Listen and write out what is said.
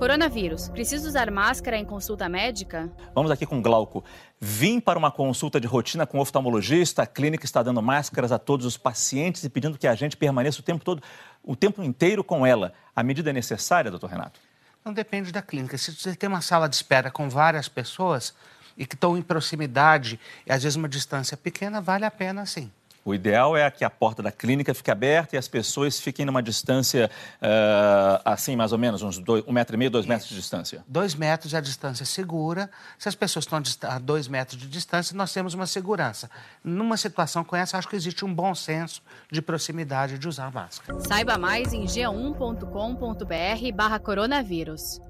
Coronavírus. Precisa usar máscara em consulta médica? Vamos aqui com Glauco. Vim para uma consulta de rotina com o oftalmologista. A clínica está dando máscaras a todos os pacientes e pedindo que a gente permaneça o tempo todo, o tempo inteiro com ela. A medida é necessária, doutor Renato? Não depende da clínica. Se você tem uma sala de espera com várias pessoas e que estão em proximidade e às vezes uma distância pequena, vale a pena sim. O ideal é que a porta da clínica fique aberta e as pessoas fiquem numa distância, uh, assim, mais ou menos, uns dois, um metro e meio, dois metros de distância. Dois metros é a distância segura. Se as pessoas estão a dois metros de distância, nós temos uma segurança. Numa situação como essa, acho que existe um bom senso de proximidade de usar máscara. Saiba mais em g1.com.br barra coronavírus.